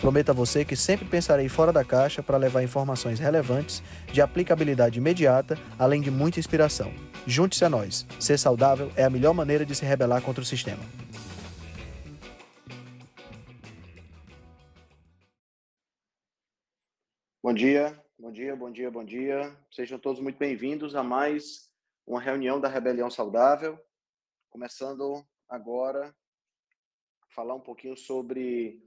Prometo a você que sempre pensarei fora da caixa para levar informações relevantes, de aplicabilidade imediata, além de muita inspiração. Junte-se a nós. Ser saudável é a melhor maneira de se rebelar contra o sistema. Bom dia, bom dia, bom dia, bom dia. Sejam todos muito bem-vindos a mais uma reunião da Rebelião Saudável. Começando agora, falar um pouquinho sobre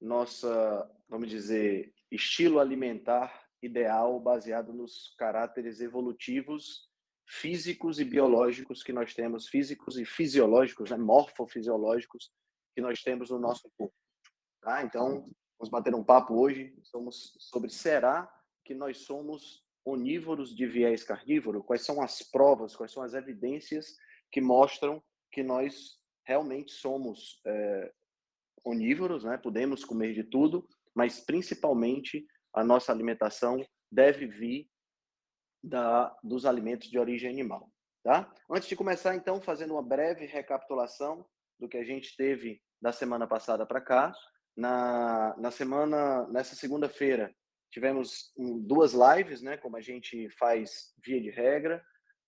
nossa, vamos dizer, estilo alimentar ideal baseado nos caráteres evolutivos, físicos e biológicos que nós temos, físicos e fisiológicos, né, morfofisiológicos que nós temos no nosso corpo. Tá? Então, vamos bater um papo hoje somos sobre será que nós somos onívoros de viés carnívoro? Quais são as provas, quais são as evidências que mostram que nós realmente somos é, onívoros, né? Podemos comer de tudo, mas principalmente a nossa alimentação deve vir da, dos alimentos de origem animal, tá? Antes de começar, então, fazendo uma breve recapitulação do que a gente teve da semana passada para cá, na, na semana, nessa segunda-feira, tivemos duas lives, né? Como a gente faz via de regra.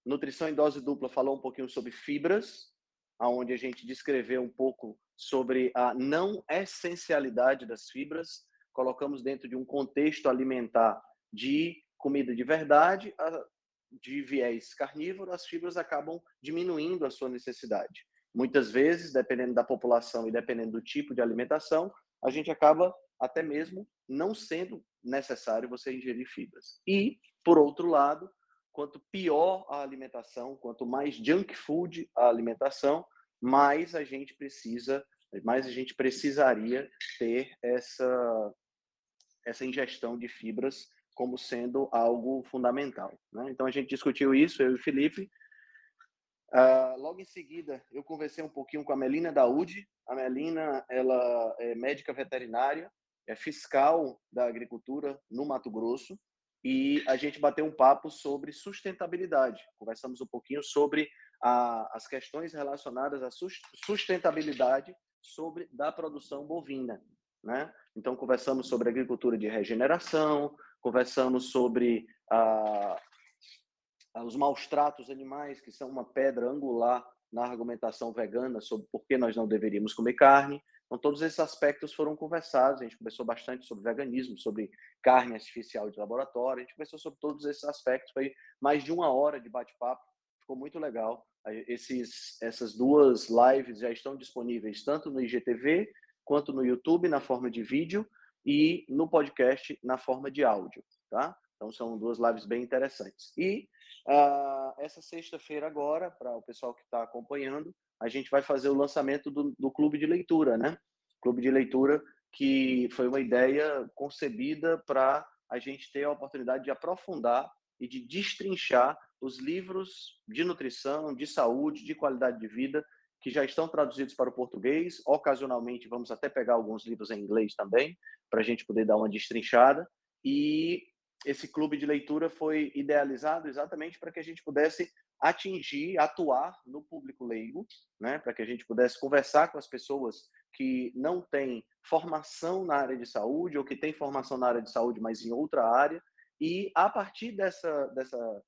Nutrição em dose dupla falou um pouquinho sobre fibras, aonde a gente descreveu um pouco sobre a não essencialidade das fibras, colocamos dentro de um contexto alimentar de comida de verdade, de viés carnívoro, as fibras acabam diminuindo a sua necessidade. Muitas vezes, dependendo da população e dependendo do tipo de alimentação, a gente acaba até mesmo não sendo necessário você ingerir fibras. E, por outro lado, quanto pior a alimentação, quanto mais junk food a alimentação, mais a gente precisa, mais a gente precisaria ter essa essa ingestão de fibras como sendo algo fundamental. Né? Então a gente discutiu isso, eu e o Felipe. Uh, logo em seguida, eu conversei um pouquinho com a Melina Daúde. A Melina, ela é médica veterinária, é fiscal da agricultura no Mato Grosso e a gente bateu um papo sobre sustentabilidade. Conversamos um pouquinho sobre a, as questões relacionadas à sustentabilidade sobre da produção bovina, né? Então conversamos sobre agricultura de regeneração, conversamos sobre os maus tratos animais, que são uma pedra angular na argumentação vegana sobre por que nós não deveríamos comer carne. Então, todos esses aspectos foram conversados. A gente conversou bastante sobre veganismo, sobre carne artificial de laboratório. A gente conversou sobre todos esses aspectos. Foi mais de uma hora de bate-papo. Ficou muito legal. Esses, essas duas lives já estão disponíveis tanto no IGTV quanto no YouTube na forma de vídeo e no podcast na forma de áudio, tá? Então são duas lives bem interessantes. E uh, essa sexta-feira agora, para o pessoal que está acompanhando, a gente vai fazer o lançamento do, do clube de leitura, né? Clube de leitura que foi uma ideia concebida para a gente ter a oportunidade de aprofundar e de destrinchar os livros de nutrição, de saúde, de qualidade de vida que já estão traduzidos para o português. Ocasionalmente vamos até pegar alguns livros em inglês também, para a gente poder dar uma destrinchada. E esse clube de leitura foi idealizado exatamente para que a gente pudesse atingir, atuar no público leigo, né, para que a gente pudesse conversar com as pessoas que não têm formação na área de saúde ou que têm formação na área de saúde, mas em outra área, e a partir dessa dessa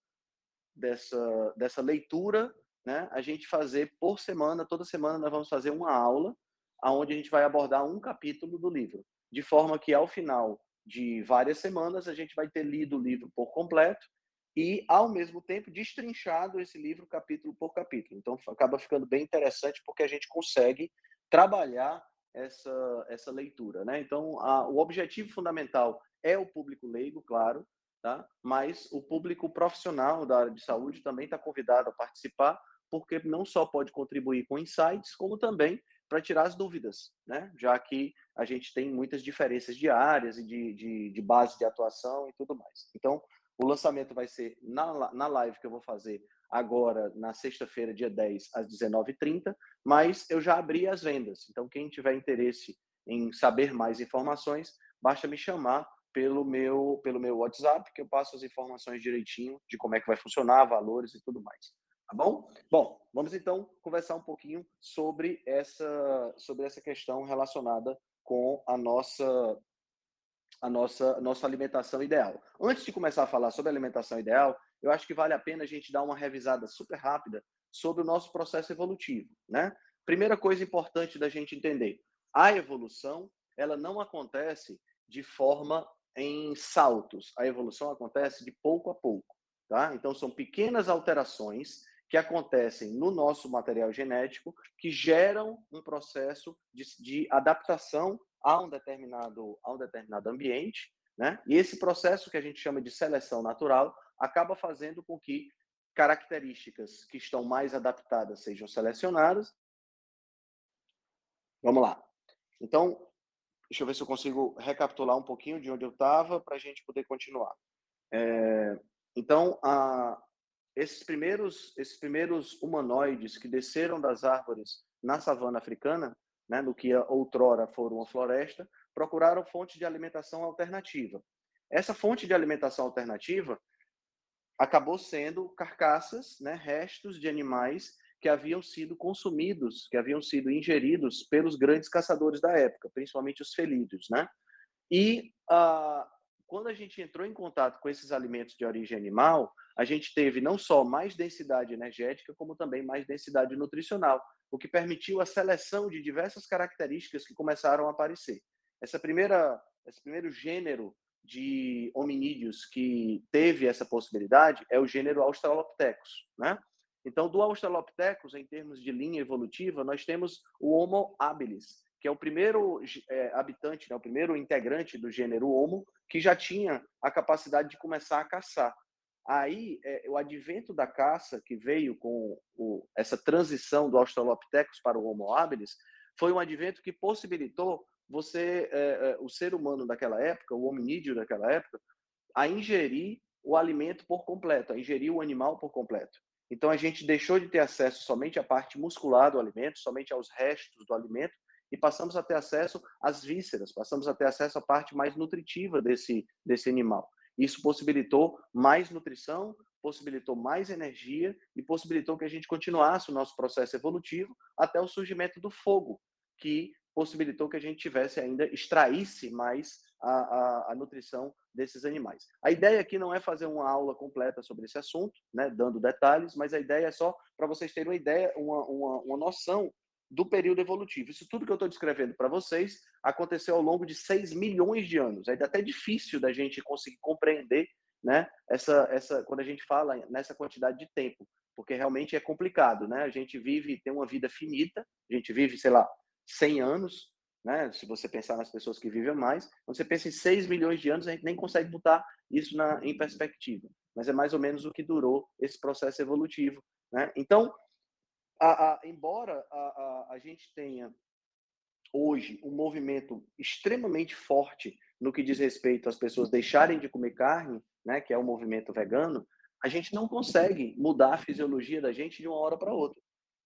dessa dessa leitura, né, a gente fazer por semana, toda semana nós vamos fazer uma aula aonde a gente vai abordar um capítulo do livro, de forma que ao final de várias semanas a gente vai ter lido o livro por completo e, ao mesmo tempo, destrinchado esse livro capítulo por capítulo. Então, acaba ficando bem interessante porque a gente consegue trabalhar essa, essa leitura. Né? Então, a, o objetivo fundamental é o público leigo, claro, tá? mas o público profissional da área de saúde também está convidado a participar, porque não só pode contribuir com insights, como também para tirar as dúvidas, né? já que a gente tem muitas diferenças de áreas e de, de, de base de atuação e tudo mais. Então, O lançamento vai ser na, na live que eu vou fazer agora na sexta-feira, dia 10, às 19h30, mas eu já abri as vendas. Então, quem tiver interesse em saber mais informações, basta me chamar pelo meu, pelo meu WhatsApp, que eu passo as informações direitinho de como é que vai funcionar, valores e tudo mais. Tá bom? Bom, vamos então conversar um pouquinho sobre essa, sobre essa questão relacionada com a nossa a nossa, nossa alimentação ideal. Antes de começar a falar sobre alimentação ideal, eu acho que vale a pena a gente dar uma revisada super rápida sobre o nosso processo evolutivo, né? Primeira coisa importante da gente entender, a evolução, ela não acontece de forma em saltos. A evolução acontece de pouco a pouco, tá? Então são pequenas alterações que acontecem no nosso material genético que geram um processo de, de adaptação a um determinado, a um determinado ambiente, né? E esse processo que a gente chama de seleção natural acaba fazendo com que características que estão mais adaptadas sejam selecionadas. Vamos lá. Então, deixa eu ver se eu consigo recapitular um pouquinho de onde eu estava para a gente poder continuar. É, então, a, esses primeiros, esses primeiros humanoides que desceram das árvores na savana africana, né, no que outrora for uma floresta, procuraram fontes de alimentação alternativa. Essa fonte de alimentação alternativa acabou sendo carcaças, né, restos de animais que haviam sido consumidos, que haviam sido ingeridos pelos grandes caçadores da época, principalmente os felídeos, né? E ah, quando a gente entrou em contato com esses alimentos de origem animal, a gente teve não só mais densidade energética, como também mais densidade nutricional, o que permitiu a seleção de diversas características que começaram a aparecer. Essa primeira, esse primeiro gênero de hominídeos que teve essa possibilidade é o gênero Australopithecus, né? Então, do Australopithecus, em termos de linha evolutiva, nós temos o Homo habilis, que é o primeiro é, habitante, né, o primeiro integrante do gênero Homo, que já tinha a capacidade de começar a caçar. Aí, é, o advento da caça, que veio com o, essa transição do Australopithecus para o Homo habilis, foi um advento que possibilitou você, é, é, o ser humano daquela época, o hominídeo daquela época, a ingerir o alimento por completo, a ingerir o animal por completo. Então, a gente deixou de ter acesso somente à parte muscular do alimento, somente aos restos do alimento, e passamos a ter acesso às vísceras, passamos a ter acesso à parte mais nutritiva desse, desse animal. Isso possibilitou mais nutrição, possibilitou mais energia e possibilitou que a gente continuasse o nosso processo evolutivo até o surgimento do fogo, que possibilitou que a gente tivesse ainda, extraísse mais a, a, a, nutrição desses animais. A ideia aqui não é fazer uma aula completa sobre esse assunto, né, dando detalhes, mas a ideia é só para vocês terem uma ideia, uma, uma, uma noção do período evolutivo. Isso tudo que eu estou descrevendo para vocês aconteceu ao longo de 6 milhões de anos. É até difícil da gente conseguir compreender né, essa, essa, quando a gente fala nessa quantidade de tempo, porque realmente é complicado. Né? A gente vive, tem uma vida finita, a gente vive, sei lá, 100 anos, né? se você pensar nas pessoas que vivem mais. Quando você pensa em 6 milhões de anos, a gente nem consegue botar isso na, em perspectiva. Mas é mais ou menos o que durou esse processo evolutivo. Né? Então, a, a, embora a, a, gente tenha hoje um movimento extremamente forte no que diz respeito às pessoas deixarem de comer carne, né, que é o movimento vegano, a gente não consegue mudar a fisiologia da gente de uma hora para outra.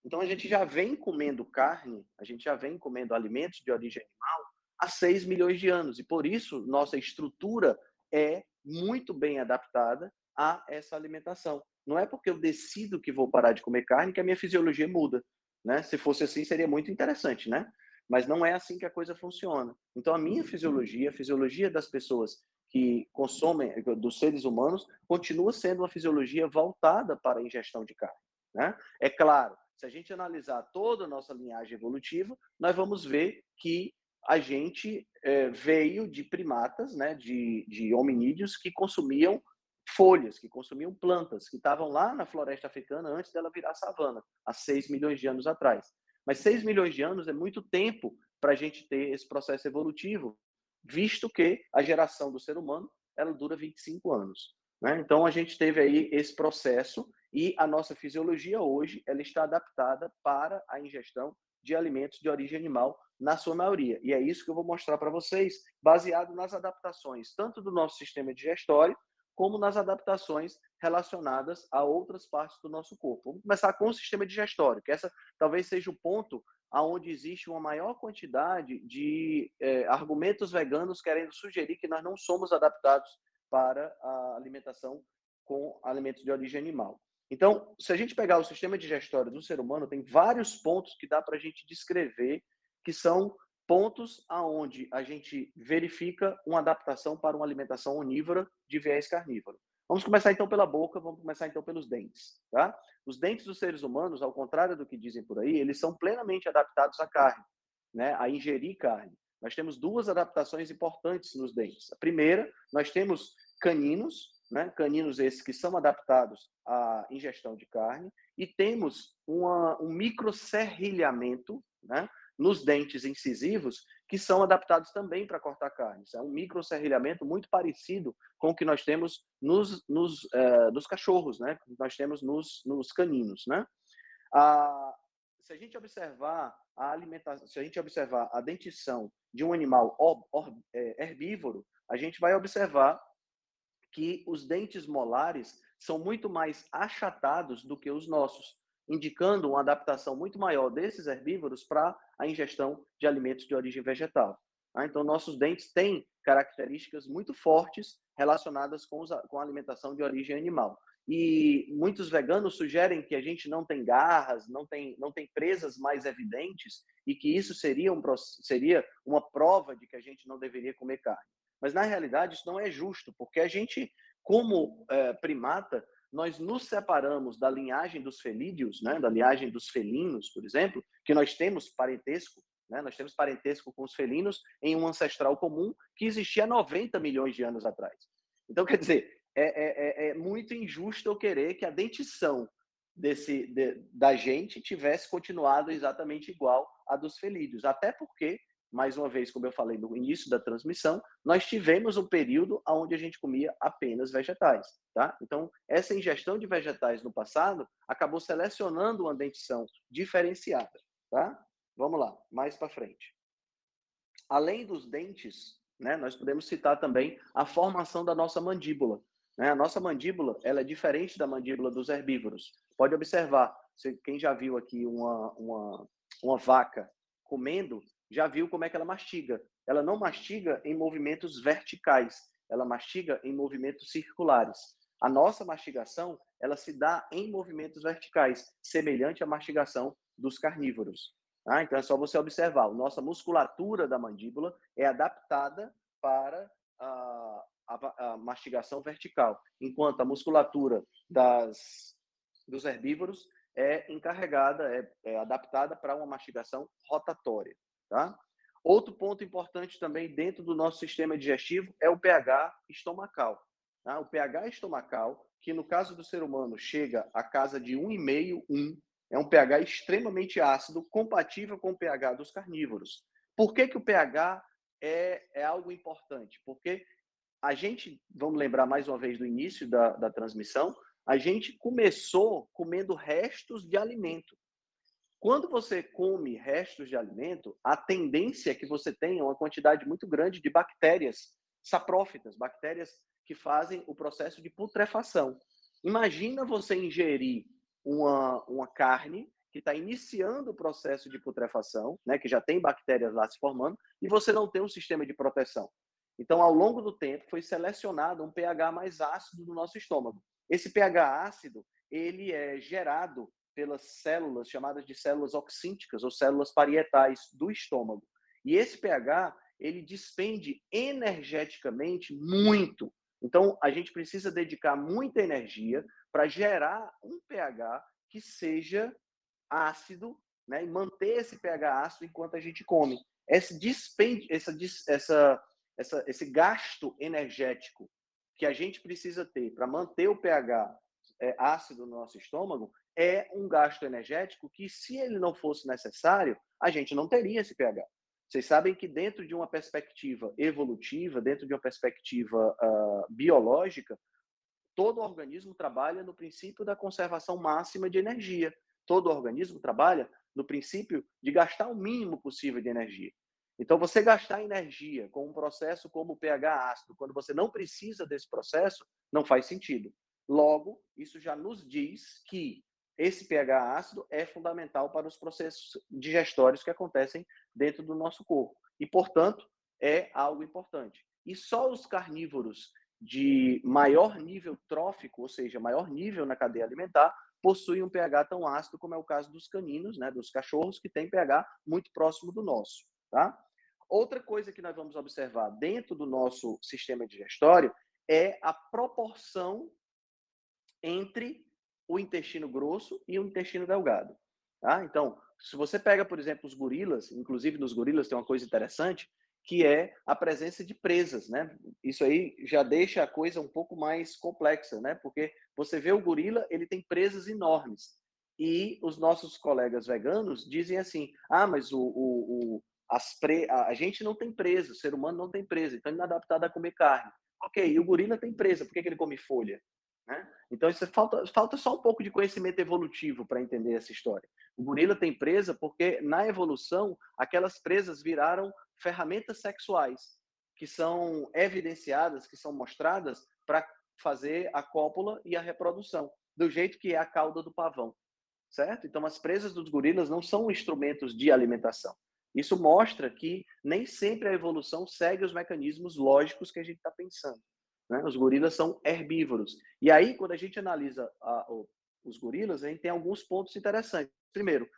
Então a gente já vem comendo carne, a gente já vem comendo alimentos de origem animal há 6 milhões de anos e por isso nossa estrutura é muito bem adaptada a essa alimentação. Não é porque eu decido que vou parar de comer carne que a minha fisiologia muda, né? Se fosse assim, seria muito interessante, né? Mas não é assim que a coisa funciona. Então, a minha fisiologia, a fisiologia das pessoas que consomem, dos seres humanos, continua sendo uma fisiologia voltada para a ingestão de carne. Né? É claro, se a gente analisar toda a nossa linhagem evolutiva, nós vamos ver que a gente é, veio de primatas, né, de, de hominídeos que consumiam folhas, que consumiam plantas, que estavam lá na floresta africana antes dela virar savana, há 6 milhões de anos atrás. Mas 6 milhões de anos é muito tempo para a gente ter esse processo evolutivo, visto que a geração do ser humano ela dura 25 anos. Né? Então, a gente teve aí esse processo e a nossa fisiologia hoje ela está adaptada para a ingestão de alimentos de origem animal, na sua maioria. E é isso que eu vou mostrar para vocês, baseado nas adaptações, tanto do nosso sistema digestório, como nas adaptações relacionadas a outras partes do nosso corpo. Vamos começar com o sistema digestório, que essa talvez seja o ponto aonde existe uma maior quantidade de é, argumentos veganos querendo sugerir que nós não somos adaptados para a alimentação com alimentos de origem animal. Então, se a gente pegar o sistema digestório do ser humano, tem vários pontos que dá para a gente descrever que são pontos aonde a gente verifica uma adaptação para uma alimentação onívora de viés carnívoro. Vamos começar então pela boca, vamos começar então pelos dentes, tá? Os dentes dos seres humanos, ao contrário do que dizem por aí, eles são plenamente adaptados à carne, né? A ingerir carne. Nós temos duas adaptações importantes nos dentes. A primeira, nós temos caninos, né? Caninos esses que são adaptados à ingestão de carne, e temos uma, um microcerrilhamento, né? nos dentes incisivos, que são adaptados também para cortar carne. é um microcerrilhamento muito parecido com o que nós temos nos, nos, uh, nos cachorros, né? nós temos nos, nos caninos. Né? Se a gente observar a alimentação, se a gente observar a dentição de um animal é, herbívoro, a gente vai observar que os dentes molares são muito mais achatados do que os nossos indicando uma adaptação muito maior desses herbívoros para a ingestão de alimentos de origem vegetal. Tá? Então, nossos dentes têm características muito fortes relacionadas com, os, com a alimentação de origem animal. E muitos veganos sugerem que a gente não tem garras, não tem, não tem presas mais evidentes e que isso seria, um, seria uma prova de que a gente não deveria comer carne. Mas, na realidade, isso não é justo, porque a gente, como é, primata, nós nos separamos da linhagem dos felídeos, né, da linhagem dos felinos, por exemplo, que nós temos parentesco, né, nós temos parentesco com os felinos em um ancestral comum que existia 90 milhões de anos atrás. Então, quer dizer, é, é, é, é muito injusto eu querer que a dentição desse, de, da gente tivesse continuado exatamente igual à dos felídeos, até porque mais uma vez, como eu falei no início da transmissão, nós tivemos um período onde a gente comia apenas vegetais, tá? Então, essa ingestão de vegetais no passado acabou selecionando uma dentição diferenciada, tá? Vamos lá, mais para frente. Além dos dentes, né, nós podemos citar também a formação da nossa mandíbula. Né? A nossa mandíbula ela é diferente da mandíbula dos herbívoros. Pode observar, quem já viu aqui uma, uma, uma vaca comendo, já viu como é que ela mastiga. Ela não mastiga em movimentos verticais, ela mastiga em movimentos circulares. A nossa mastigação, ela se dá em movimentos verticais, semelhante à mastigação dos carnívoros. Ah, então é só você observar, nossa musculatura da mandíbula é adaptada para a, a, a mastigação vertical, enquanto a musculatura das, dos herbívoros é encarregada, é, é adaptada para uma mastigação rotatória. Tá? Outro ponto importante também dentro do nosso sistema digestivo é o pH estomacal. Tá? O pH estomacal, que no caso do ser humano chega a casa de 1,5, 1, é um pH extremamente ácido, compatível com o pH dos carnívoros. Por que, que o pH é, é algo importante? Porque a gente, vamos lembrar mais uma vez do início da, da transmissão, a gente começou comendo restos de alimento. Quando você come restos de alimento, a tendência é que você tenha uma quantidade muito grande de bactérias saprófitas, bactérias que fazem o processo de putrefação. Imagina você ingerir uma, uma carne que está iniciando o processo de putrefação, né, que já tem bactérias lá se formando, e você não tem um sistema de proteção. Então, ao longo do tempo, foi selecionado um pH mais ácido no nosso estômago. Esse pH ácido, ele é gerado pelas células chamadas de células oxínticas ou células parietais do estômago. E esse pH, ele despende energeticamente muito. Então, a gente precisa dedicar muita energia para gerar um pH que seja ácido, né, e manter esse pH ácido enquanto a gente come. Esse dispende, essa, essa, essa, esse gasto energético que a gente precisa ter para manter o pH é, ácido no nosso estômago é um gasto energético que, se ele não fosse necessário, a gente não teria esse pH. Vocês sabem que dentro de uma perspectiva evolutiva, dentro de uma perspectiva uh, biológica, todo organismo trabalha no princípio da conservação máxima de energia. Todo organismo trabalha no princípio de gastar o mínimo possível de energia. Então, você gastar energia com um processo como o pH ácido, quando você não precisa desse processo, não faz sentido. Logo, isso já nos diz que esse pH ácido é fundamental para os processos digestórios que acontecem dentro do nosso corpo. E, portanto, é algo importante. E só os carnívoros de maior nível trófico, ou seja, maior nível na cadeia alimentar, possuem um pH tão ácido como é o caso dos caninos, né, dos cachorros, que têm pH muito próximo do nosso. Tá? Outra coisa que nós vamos observar dentro do nosso sistema digestório é a proporção entre o intestino grosso e o intestino delgado. Tá? Então, se você pega, por exemplo, os gorilas, inclusive nos gorilas tem uma coisa interessante, que é a presença de presas, né? Isso aí já deixa a coisa um pouco mais complexa, né? Porque você vê o gorila, ele tem presas enormes. E os nossos colegas veganos dizem assim: ah, mas o, o, o as pre... a gente não tem presa, o ser humano não tem presa, então ele não é adaptado a comer carne. Ok, e o gorila tem presa, por que, que ele come folha? Né? Então, isso falta, falta só um pouco de conhecimento evolutivo para entender essa história. O gorila tem presa porque, na evolução, aquelas presas viraram ferramentas sexuais que são evidenciadas, que são mostradas para fazer a cópula e a reprodução, do jeito que é a cauda do pavão, certo? Então, as presas dos gorilas não são instrumentos de alimentação. Isso mostra que nem sempre a evolução segue os mecanismos lógicos que a gente está pensando. Né? Os gorilas são herbívoros. E aí, quando a gente analisa a, os gorilas, a gente tem alguns pontos interessantes. Primeiro,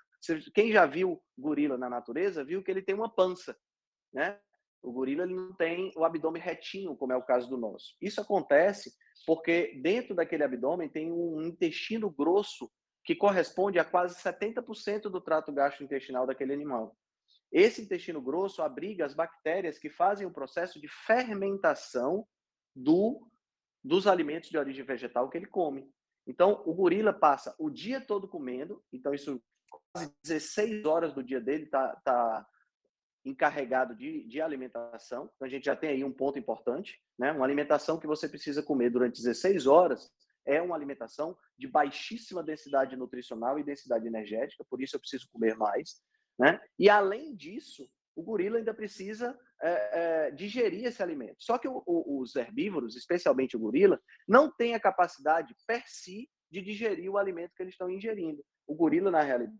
quem já viu gorila na natureza, viu que ele tem uma pança. Né? O gorila ele não tem o abdômen retinho, como é o caso do nosso. Isso acontece porque dentro daquele abdômen tem um intestino grosso que corresponde a quase 70% do trato gastrointestinal daquele animal. Esse intestino grosso abriga as bactérias que fazem o processo de fermentação do, dos alimentos de origem vegetal que ele come. Então, o gorila passa o dia todo comendo, então isso quase 16 horas do dia dele está tá encarregado de, de alimentação. Então, a gente já tem aí um ponto importante, né? Uma alimentação que você precisa comer durante 16 horas é uma alimentação de baixíssima densidade nutricional e densidade energética, por isso eu preciso comer mais, né? E além disso, o gorila ainda precisa é, é, digerir esse alimento. Só que o, o, os herbívoros, especialmente o gorila, não tem a capacidade per si de digerir o alimento que eles estão ingerindo. O gorila, na realidade,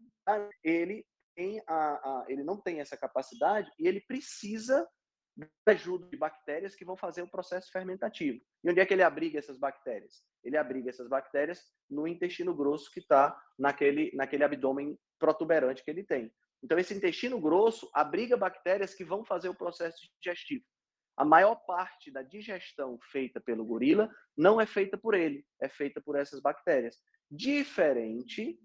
ele, tem a, a, ele não tem essa capacidade e ele precisa da ajuda de bactérias que vão fazer o processo fermentativo. E onde é que ele abriga essas bactérias? Ele abriga essas bactérias no intestino grosso que está naquele, naquele abdômen protuberante que ele tem. Então, esse intestino grosso abriga bactérias que vão fazer o processo digestivo. A maior parte da digestão feita pelo gorila não é feita por ele, é feita por essas bactérias. Diferente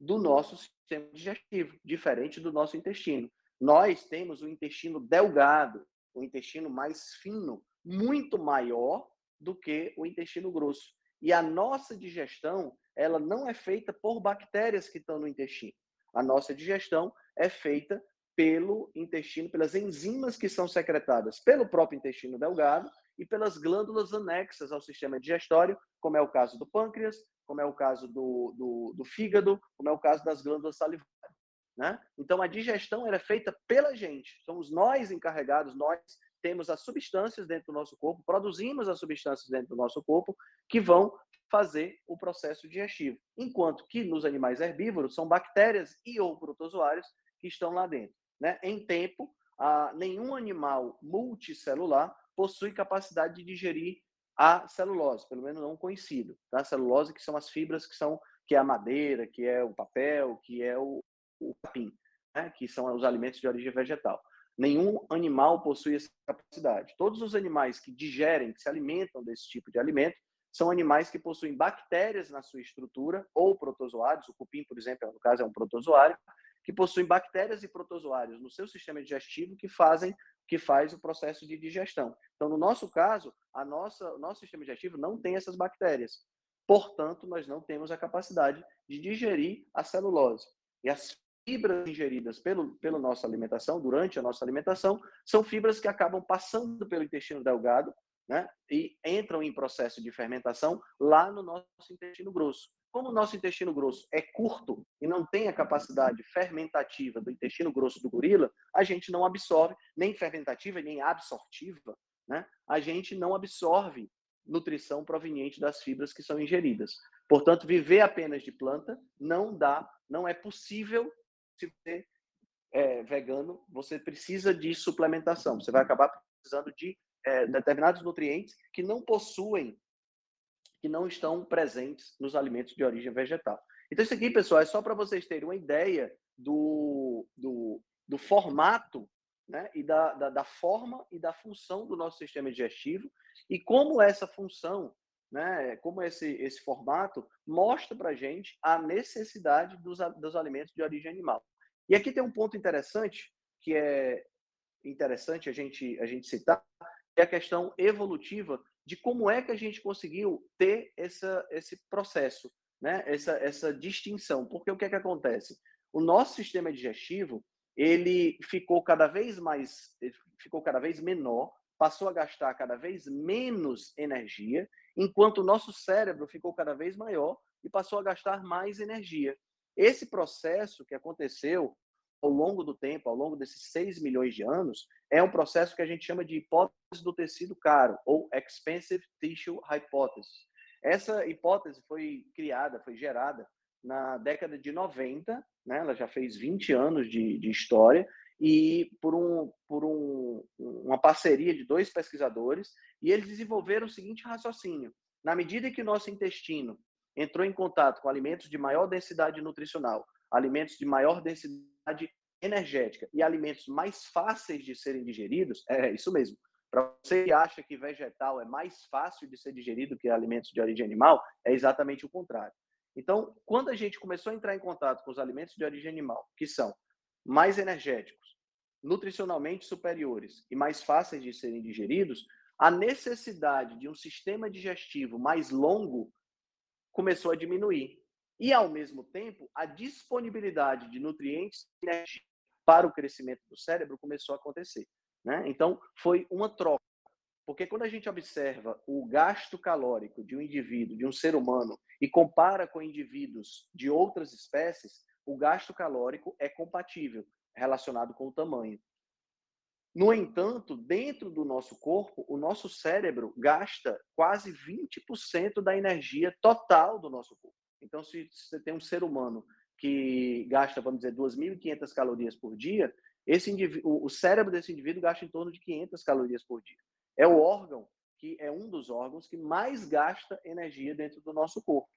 do nosso sistema digestivo, diferente do nosso intestino. Nós temos o intestino delgado, o intestino mais fino, muito maior do que o intestino grosso. E a nossa digestão, ela não é feita por bactérias que estão no intestino. A nossa digestão é feita pelo intestino, pelas enzimas que são secretadas pelo próprio intestino delgado e pelas glândulas anexas ao sistema digestório, como é o caso do pâncreas, como é o caso do, do, do fígado, como é o caso das glândulas salivares. Né? Então, a digestão é feita pela gente. Somos nós encarregados, nós temos as substâncias dentro do nosso corpo, produzimos as substâncias dentro do nosso corpo que vão fazer o processo digestivo. Enquanto que nos animais herbívoros são bactérias e ou protozoários que estão lá dentro. Né? Em tempo, ah, nenhum animal multicelular possui capacidade de digerir a celulose, pelo menos não conhecido. Tá? A celulose que são as fibras que são que é a madeira, que é o papel, que é o, o capim, né? que são os alimentos de origem vegetal. Nenhum animal possui essa capacidade. Todos os animais que digerem, que se alimentam desse tipo de alimento, são animais que possuem bactérias na sua estrutura, ou protozoários, o cupim, por exemplo, no caso é um protozoário, que possuem bactérias e protozoários no seu sistema digestivo que fazem que faz o processo de digestão. Então, no nosso caso, a nossa, o nosso sistema digestivo não tem essas bactérias. Portanto, nós não temos a capacidade de digerir a celulose. E as fibras ingeridas pelo, pela nossa alimentação, durante a nossa alimentação, são fibras que acabam passando pelo intestino delgado, né, e entram em processo de fermentação lá no nosso intestino grosso. Como o nosso intestino grosso é curto e não tem a capacidade fermentativa do intestino grosso do gorila, a gente não absorve, nem fermentativa, nem absortiva, né? a gente não absorve nutrição proveniente das fibras que são ingeridas. Portanto, viver apenas de planta não dá, não é possível se você é vegano, você precisa de suplementação. Você vai acabar precisando de é, determinados nutrientes que não possuem, que não estão presentes nos alimentos de origem vegetal. Então, isso aqui, pessoal, é só para vocês terem uma ideia do, do, do formato né, e da, da, da, forma e da função do nosso sistema digestivo e como essa função, né, como esse, esse formato mostra para a gente a necessidade dos, dos alimentos de origem animal. E aqui tem um ponto interessante, que é interessante a gente, a gente citar, é a questão evolutiva de como é que a gente conseguiu ter essa, esse processo, né? essa, essa distinção. Porque o que é que acontece? O nosso sistema digestivo, ele ficou cada vez mais, ficou cada vez menor, passou a gastar cada vez menos energia, enquanto o nosso cérebro ficou cada vez maior e passou a gastar mais energia. Esse processo que aconteceu ao longo do tempo, ao longo desses 6 milhões de anos, é um processo que a gente chama de hipótese do tecido caro, ou Expensive Tissue Hypothesis. Essa hipótese foi criada, foi gerada na década de 90, né? ela já fez 20 anos de, de história, e por, um, por um, uma parceria de dois pesquisadores, e eles desenvolveram o seguinte raciocínio: na medida que o nosso intestino entrou em contato com alimentos de maior densidade nutricional, alimentos de maior densidade energética e alimentos mais fáceis de serem digeridos, é isso mesmo. Para você que acha que vegetal é mais fácil de ser digerido que alimentos de origem animal, é exatamente o contrário. Então, quando a gente começou a entrar em contato com os alimentos de origem animal, que são mais energéticos, nutricionalmente superiores e mais fáceis de serem digeridos, a necessidade de um sistema digestivo mais longo começou a diminuir. E, ao mesmo tempo, a disponibilidade de nutrientes e energia para o crescimento do cérebro começou a acontecer. Né? Então, foi uma troca. Porque quando a gente observa o gasto calórico de um indivíduo, de um ser humano, e compara com indivíduos de outras espécies, o gasto calórico é compatível, relacionado com o tamanho. No entanto, dentro do nosso corpo, o nosso cérebro gasta quase 20% da energia total do nosso corpo. Então, se você tem um ser humano que gasta, vamos dizer, 2.500 calorias por dia, esse o cérebro desse indivíduo gasta em torno de 500 calorias por dia. É o órgão que é um dos órgãos que mais gasta energia dentro do nosso corpo.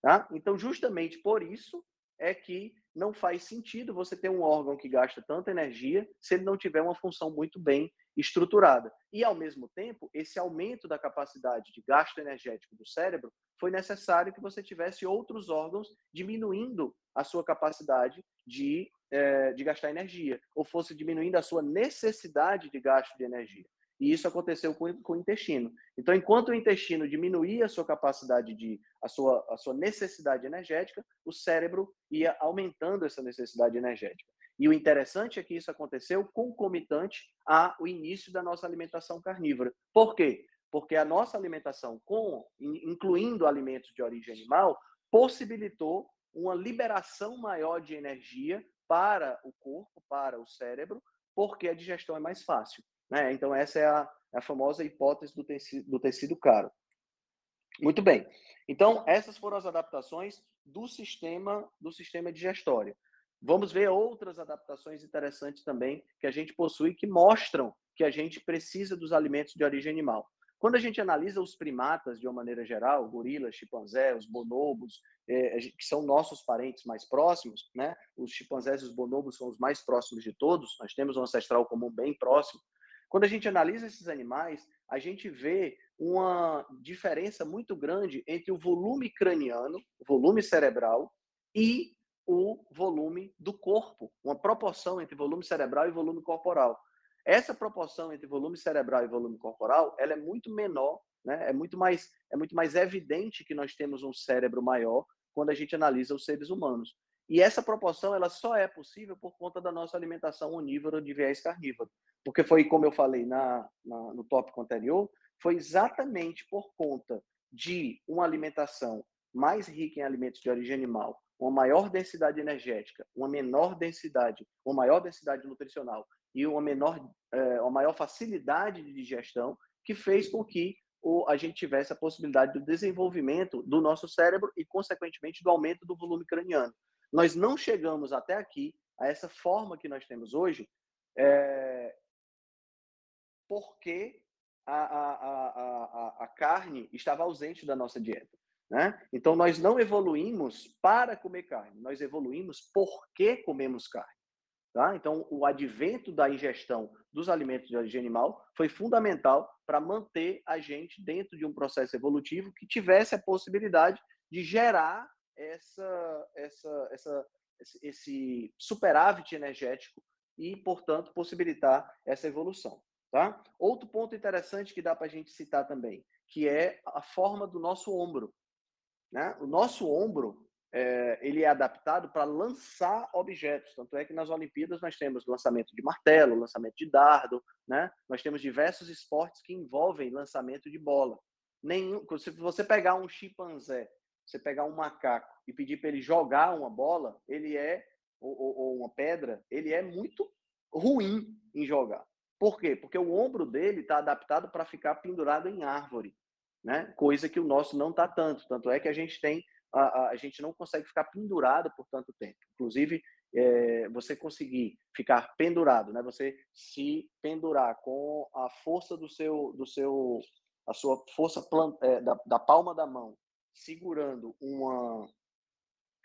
Tá? Então, justamente por isso é que não faz sentido você ter um órgão que gasta tanta energia se ele não tiver uma função muito bem estruturada. E, ao mesmo tempo, esse aumento da capacidade de gasto energético do cérebro foi necessário que você tivesse outros órgãos diminuindo a sua capacidade de, é, de gastar energia, ou fosse diminuindo a sua necessidade de gasto de energia. E isso aconteceu com, com o intestino. Então, enquanto o intestino diminuía a sua capacidade de, a sua, a sua necessidade energética, o cérebro ia aumentando essa necessidade energética. E o interessante é que isso aconteceu concomitante ao início da nossa alimentação carnívora. Por quê? Porque a nossa alimentação, com incluindo alimentos de origem animal, possibilitou uma liberação maior de energia para o corpo, para o cérebro, porque a digestão é mais fácil. Né? Então, essa é a, a famosa hipótese do tecido, do tecido caro. Muito bem. Então, essas foram as adaptações do sistema do sistema digestório. Vamos ver outras adaptações interessantes também que a gente possui que mostram que a gente precisa dos alimentos de origem animal. Quando a gente analisa os primatas de uma maneira geral, gorilas, chimpanzés, os bonobos, é, que são nossos parentes mais próximos, né? Os chimpanzés e os bonobos são os mais próximos de todos. Nós temos um ancestral comum bem próximo. Quando a gente analisa esses animais, a gente vê uma diferença muito grande entre o volume craniano, o volume cerebral e o volume do corpo, uma proporção entre volume cerebral e volume corporal. Essa proporção entre volume cerebral e volume corporal, ela é muito menor, né? É muito mais é muito mais evidente que nós temos um cérebro maior quando a gente analisa os seres humanos. E essa proporção ela só é possível por conta da nossa alimentação onívora de viés carnívoro. Porque foi, como eu falei na, na, no tópico anterior, foi exatamente por conta de uma alimentação mais rica em alimentos de origem animal, uma maior densidade energética, uma menor densidade, uma maior densidade nutricional e uma menor, é, uma maior facilidade de digestão, que fez com que a gente tivesse a possibilidade do desenvolvimento do nosso cérebro e, consequentemente, do aumento do volume craniano. Nós não chegamos até aqui a essa forma que nós temos hoje, é, porque a, a, a, a, carne estava ausente da nossa dieta. Né? Então, nós não evoluímos para comer carne, nós evoluímos porque comemos carne. Tá? Então, o advento da ingestão dos alimentos de origem animal foi fundamental para manter a gente dentro de um processo evolutivo que tivesse a possibilidade de gerar essa, essa, essa, esse superávit energético e, portanto, possibilitar essa evolução. Tá? Outro ponto interessante que dá para a gente citar também, que é a forma do nosso ombro. Né? O nosso ombro é, ele é adaptado para lançar objetos. Tanto é que nas Olimpíadas nós temos lançamento de martelo, lançamento de dardo, né? nós temos diversos esportes que envolvem lançamento de bola. Nenhum, se você pegar um chimpanzé, você pegar um macaco e pedir para ele jogar uma bola, ele é, ou, ou uma pedra, ele é muito ruim em jogar. Por quê? Porque o ombro dele está adaptado para ficar pendurado em árvore, né? Coisa que o nosso não está tanto. Tanto é que a gente tem a, a, gente não consegue ficar pendurado por tanto tempo. Inclusive, é, você conseguir ficar pendurado, né? Você se pendurar com a força do seu, do seu, a sua força é, da, da palma da mão, segurando uma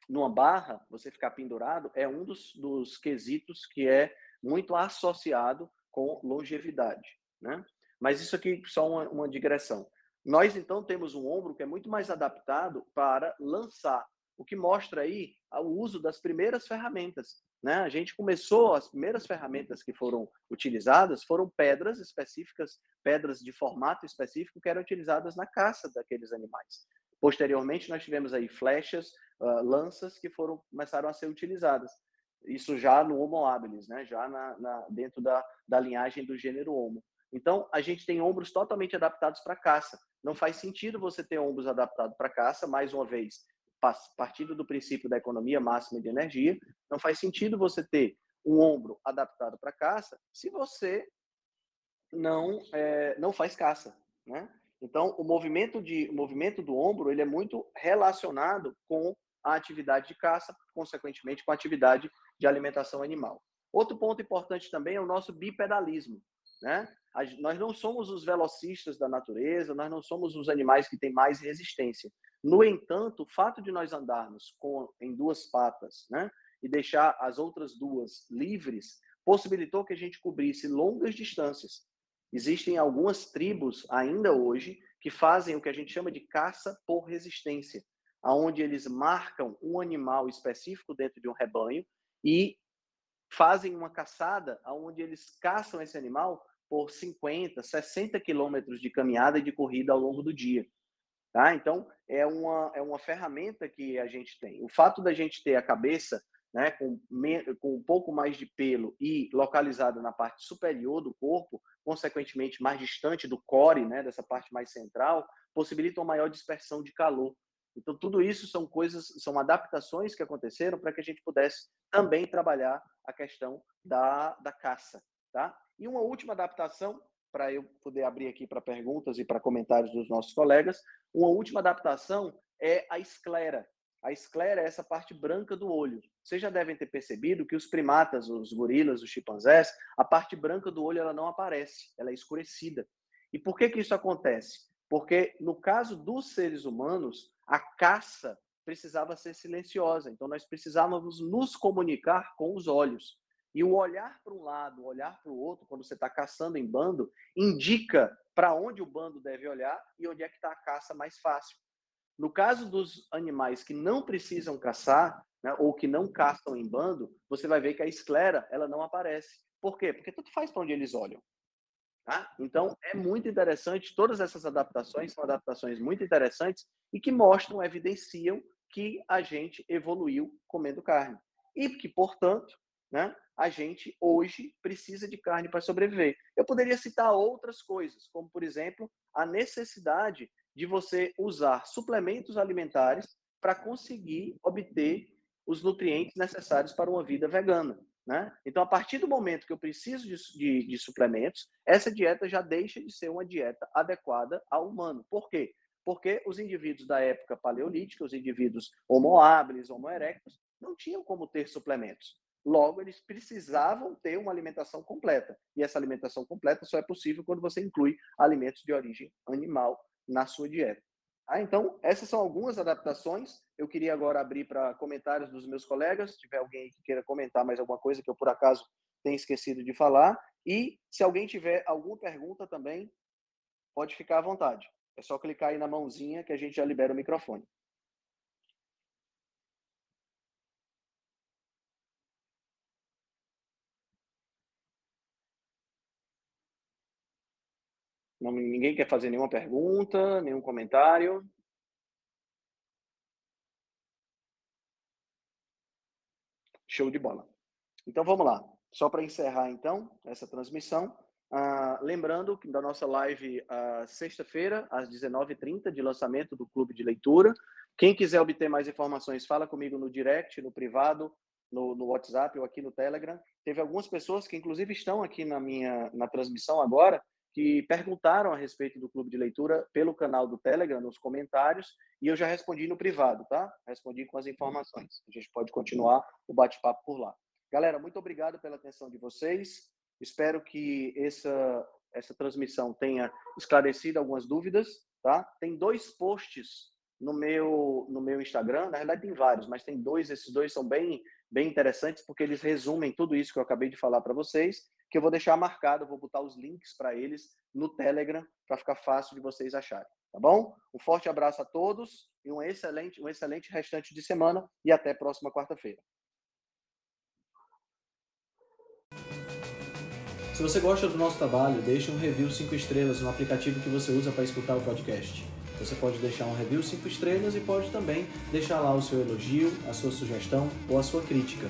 numa barra, você ficar pendurado é um dos, dos quesitos que é muito associado com longevidade, né? Mas isso aqui só uma, uma digressão. Nós então temos um ombro que é muito mais adaptado para lançar, o que mostra aí o uso das primeiras ferramentas. Né? A gente começou, as primeiras ferramentas que foram utilizadas foram pedras específicas, pedras de formato específico que eram utilizadas na caça daqueles animais. Posteriormente, nós tivemos aí flechas, uh, lanças que foram começaram a ser utilizadas. Isso já no Homo habilis, né? já na, na, dentro da, da linhagem do gênero Homo. Então, a gente tem ombros totalmente adaptados para caça. Não faz sentido você ter ombros adaptados para caça, mais uma vez, partindo do princípio da economia máxima de energia, não faz sentido você ter um ombro adaptado para caça se você não é, não faz caça, né? Então, o movimento de o movimento do ombro ele é muito relacionado com a atividade de caça, consequentemente com a atividade de alimentação animal. Outro ponto importante também é o nosso bipedalismo. Né? Nós não somos os velocistas da natureza, nós não somos os animais que têm mais resistência. No entanto, o fato de nós andarmos com, em duas patas né, e deixar as outras duas livres possibilitou que a gente cobrisse longas distâncias. Existem algumas tribos ainda hoje que fazem o que a gente chama de caça por resistência, aonde eles marcam um animal específico dentro de um rebanho e fazem uma caçada onde eles caçam esse animal por 50, 60 quilômetros de caminhada e de corrida ao longo do dia. Tá? Então, é uma, é uma ferramenta que a gente tem. O fato da gente ter a cabeça né, com, com um pouco mais de pelo e localizada na parte superior do corpo, consequentemente mais distante do core, né, dessa parte mais central, possibilita uma maior dispersão de calor. Então, tudo isso são coisas, são adaptações que aconteceram para que a gente pudesse também trabalhar a questão da, da caça. Tá? E uma última adaptação, para eu poder abrir aqui para perguntas e para comentários dos nossos colegas, uma última adaptação é a esclera. A esclera é essa parte branca do olho. Vocês já devem ter percebido que os primatas, os gorilas, os chimpanzés, a parte branca do olho ela não aparece, ela é escurecida. E por que que isso acontece? Porque no caso dos seres humanos, a caça precisava ser silenciosa. Então nós precisávamos nos comunicar com os olhos. E o olhar para um lado, o olhar para o outro, quando você está caçando em bando, indica para onde o bando deve olhar e onde é que está a caça mais fácil. No caso dos animais que não precisam caçar, né, ou que não caçam em bando, você vai ver que a esclera ela não aparece. Por quê? Porque tudo faz para onde eles olham. Tá? Então, é muito interessante, todas essas adaptações são adaptações muito interessantes e que mostram, evidenciam que a gente evoluiu comendo carne. E que, portanto, né, a gente hoje precisa de carne para sobreviver. Eu poderia citar outras coisas, como, por exemplo, a necessidade de você usar suplementos alimentares para conseguir obter os nutrientes necessários para uma vida vegana. Né? Então, a partir do momento que eu preciso de, de, de, suplementos, essa dieta já deixa de ser uma dieta adequada ao humano. Por quê? Porque os indivíduos da época paleolítica, os indivíduos homo habilis, homo erectus, não tinham como ter suplementos. Logo, eles precisavam ter uma alimentação completa. E essa alimentação completa só é possível quando você inclui alimentos de origem animal na sua dieta. Ah, então, essas são algumas adaptações. Eu queria agora abrir para comentários dos meus colegas, se tiver alguém que queira comentar mais alguma coisa que eu, por acaso, tenha esquecido de falar. E, se alguém tiver alguma pergunta também, pode ficar à vontade. É só clicar aí na mãozinha que a gente já libera o microfone. Não, ninguém quer fazer nenhuma pergunta, nenhum comentário? Show de bola. Então vamos lá. Só para encerrar então essa transmissão, uh, lembrando que da nossa live uh, sexta-feira às 19h30 de lançamento do Clube de Leitura. Quem quiser obter mais informações, fala comigo no direct, no privado, no, no WhatsApp ou aqui no Telegram. Teve algumas pessoas que inclusive estão aqui na minha na transmissão agora que perguntaram a respeito do clube de leitura pelo canal do Telegram, nos comentários, e eu já respondi no privado, tá? Respondi com as informações. A gente pode continuar o bate-papo por lá. Galera, muito obrigado pela atenção de vocês. Espero que essa, essa transmissão tenha esclarecido algumas dúvidas, tá? Tem dois posts no meu, no meu Instagram, na verdade tem vários, mas tem dois, esses dois são bem, bem interessantes porque eles resumem tudo isso que eu acabei de falar para vocês que eu vou deixar marcado, vou botar os links para eles no Telegram para ficar fácil de vocês acharem, tá bom? Um forte abraço a todos e um excelente, um excelente restante de semana e até próxima quarta-feira. Se você gosta do nosso trabalho, deixe um review 5 estrelas no aplicativo que você usa para escutar o podcast. Você pode deixar um review 5 estrelas e pode também deixar lá o seu elogio, a sua sugestão ou a sua crítica.